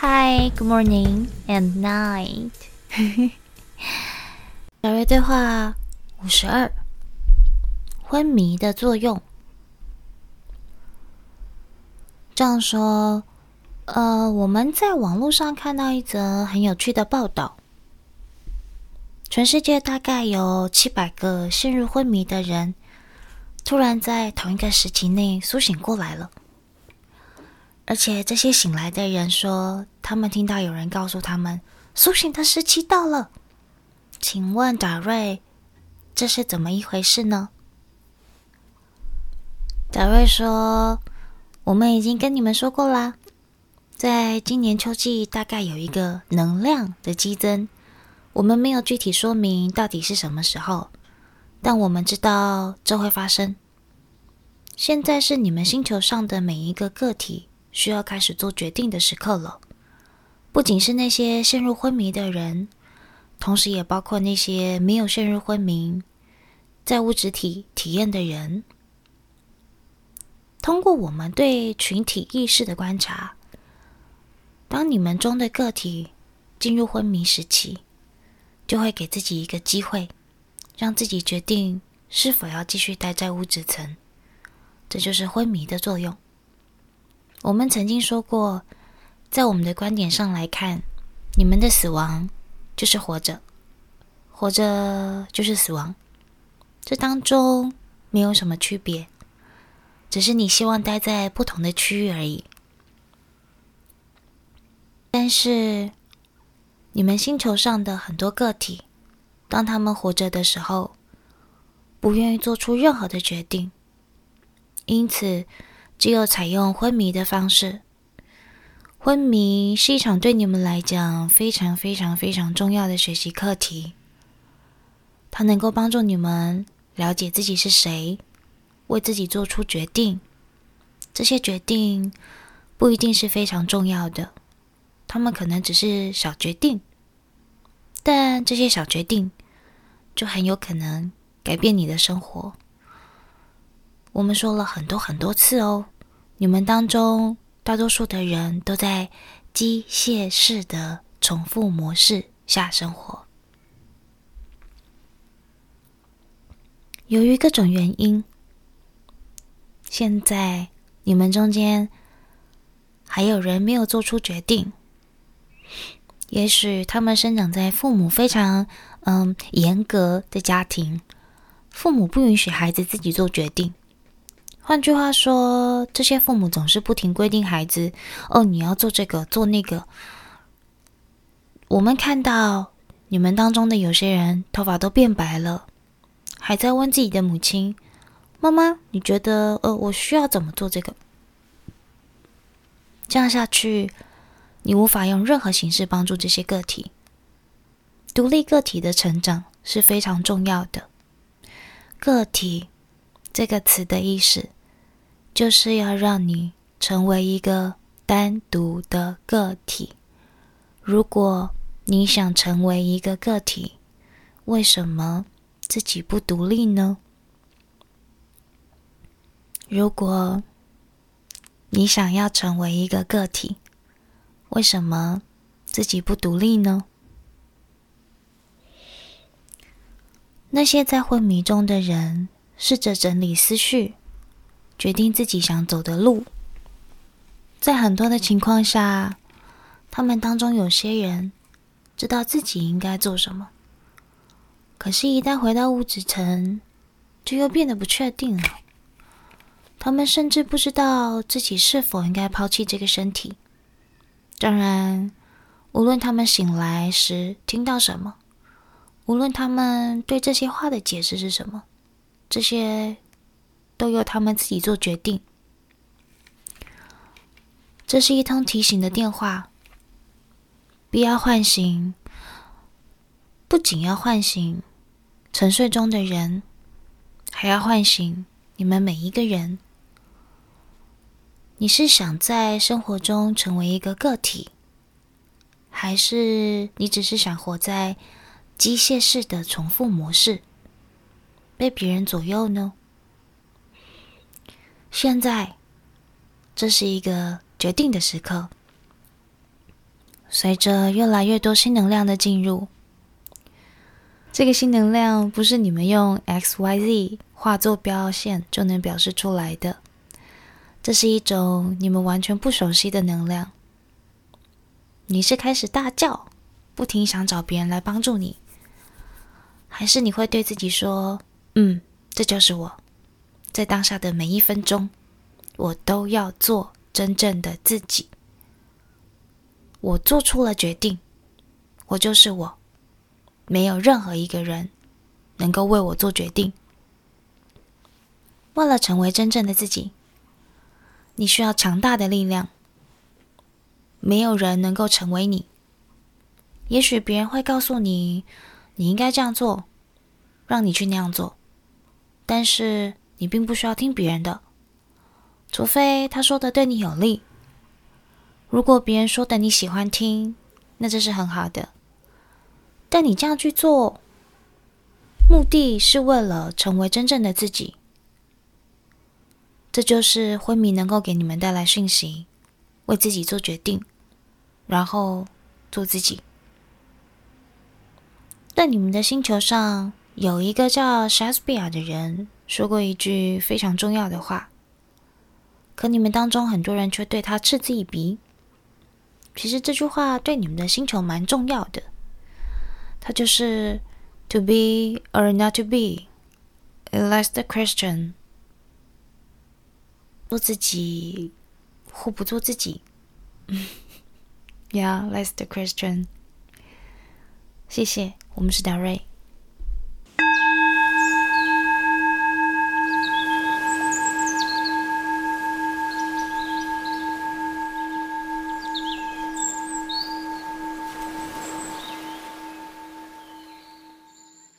Hi, good morning and night。小瑞对话五十二：昏迷的作用。这样说，呃，我们在网络上看到一则很有趣的报道。全世界大概有七百个陷入昏迷的人，突然在同一个时期内苏醒过来了。而且这些醒来的人说，他们听到有人告诉他们，苏醒的时期到了。请问达瑞，这是怎么一回事呢？达瑞说：“我们已经跟你们说过啦，在今年秋季大概有一个能量的激增，我们没有具体说明到底是什么时候，但我们知道这会发生。现在是你们星球上的每一个个体。”需要开始做决定的时刻了，不仅是那些陷入昏迷的人，同时也包括那些没有陷入昏迷，在物质体体验的人。通过我们对群体意识的观察，当你们中的个体进入昏迷时期，就会给自己一个机会，让自己决定是否要继续待在物质层。这就是昏迷的作用。我们曾经说过，在我们的观点上来看，你们的死亡就是活着，活着就是死亡，这当中没有什么区别，只是你希望待在不同的区域而已。但是，你们星球上的很多个体，当他们活着的时候，不愿意做出任何的决定，因此，只有采用昏迷的方式。昏迷是一场对你们来讲非常非常非常重要的学习课题。它能够帮助你们了解自己是谁，为自己做出决定。这些决定不一定是非常重要的，他们可能只是小决定，但这些小决定就很有可能改变你的生活。我们说了很多很多次哦，你们当中大多数的人都在机械式的重复模式下生活。由于各种原因，现在你们中间还有人没有做出决定。也许他们生长在父母非常嗯严格的家庭，父母不允许孩子自己做决定。换句话说，这些父母总是不停规定孩子：“哦，你要做这个，做那个。”我们看到你们当中的有些人头发都变白了，还在问自己的母亲：“妈妈，你觉得呃，我需要怎么做这个？”这样下去，你无法用任何形式帮助这些个体。独立个体的成长是非常重要的。个体这个词的意思。就是要让你成为一个单独的个体。如果你想成为一个个体，为什么自己不独立呢？如果你想要成为一个个体，为什么自己不独立呢？那些在昏迷中的人，试着整理思绪。决定自己想走的路，在很多的情况下，他们当中有些人知道自己应该做什么，可是，一旦回到物质层，就又变得不确定了。他们甚至不知道自己是否应该抛弃这个身体。当然，无论他们醒来时听到什么，无论他们对这些话的解释是什么，这些。都由他们自己做决定。这是一通提醒的电话，必要唤醒，不仅要唤醒沉睡中的人，还要唤醒你们每一个人。你是想在生活中成为一个个体，还是你只是想活在机械式的重复模式，被别人左右呢？现在，这是一个决定的时刻。随着越来越多新能量的进入，这个新能量不是你们用 X、Y、Z 画坐标线就能表示出来的。这是一种你们完全不熟悉的能量。你是开始大叫，不停想找别人来帮助你，还是你会对自己说：“嗯，这就是我，在当下的每一分钟，我都要做真正的自己。我做出了决定，我就是我，没有任何一个人能够为我做决定。为了成为真正的自己。”你需要强大的力量，没有人能够成为你。也许别人会告诉你，你应该这样做，让你去那样做，但是你并不需要听别人的，除非他说的对你有利。如果别人说的你喜欢听，那这是很好的。但你这样去做，目的是为了成为真正的自己。这就是昏迷能够给你们带来讯息，为自己做决定，然后做自己。在你们的星球上，有一个叫莎士比亚的人说过一句非常重要的话，可你们当中很多人却对他嗤之以鼻。其实这句话对你们的星球蛮重要的，它就是 “To be or not to be, that's the question。”做自己或不做自己，Yeah, that's the question。谢谢，我们是达瑞。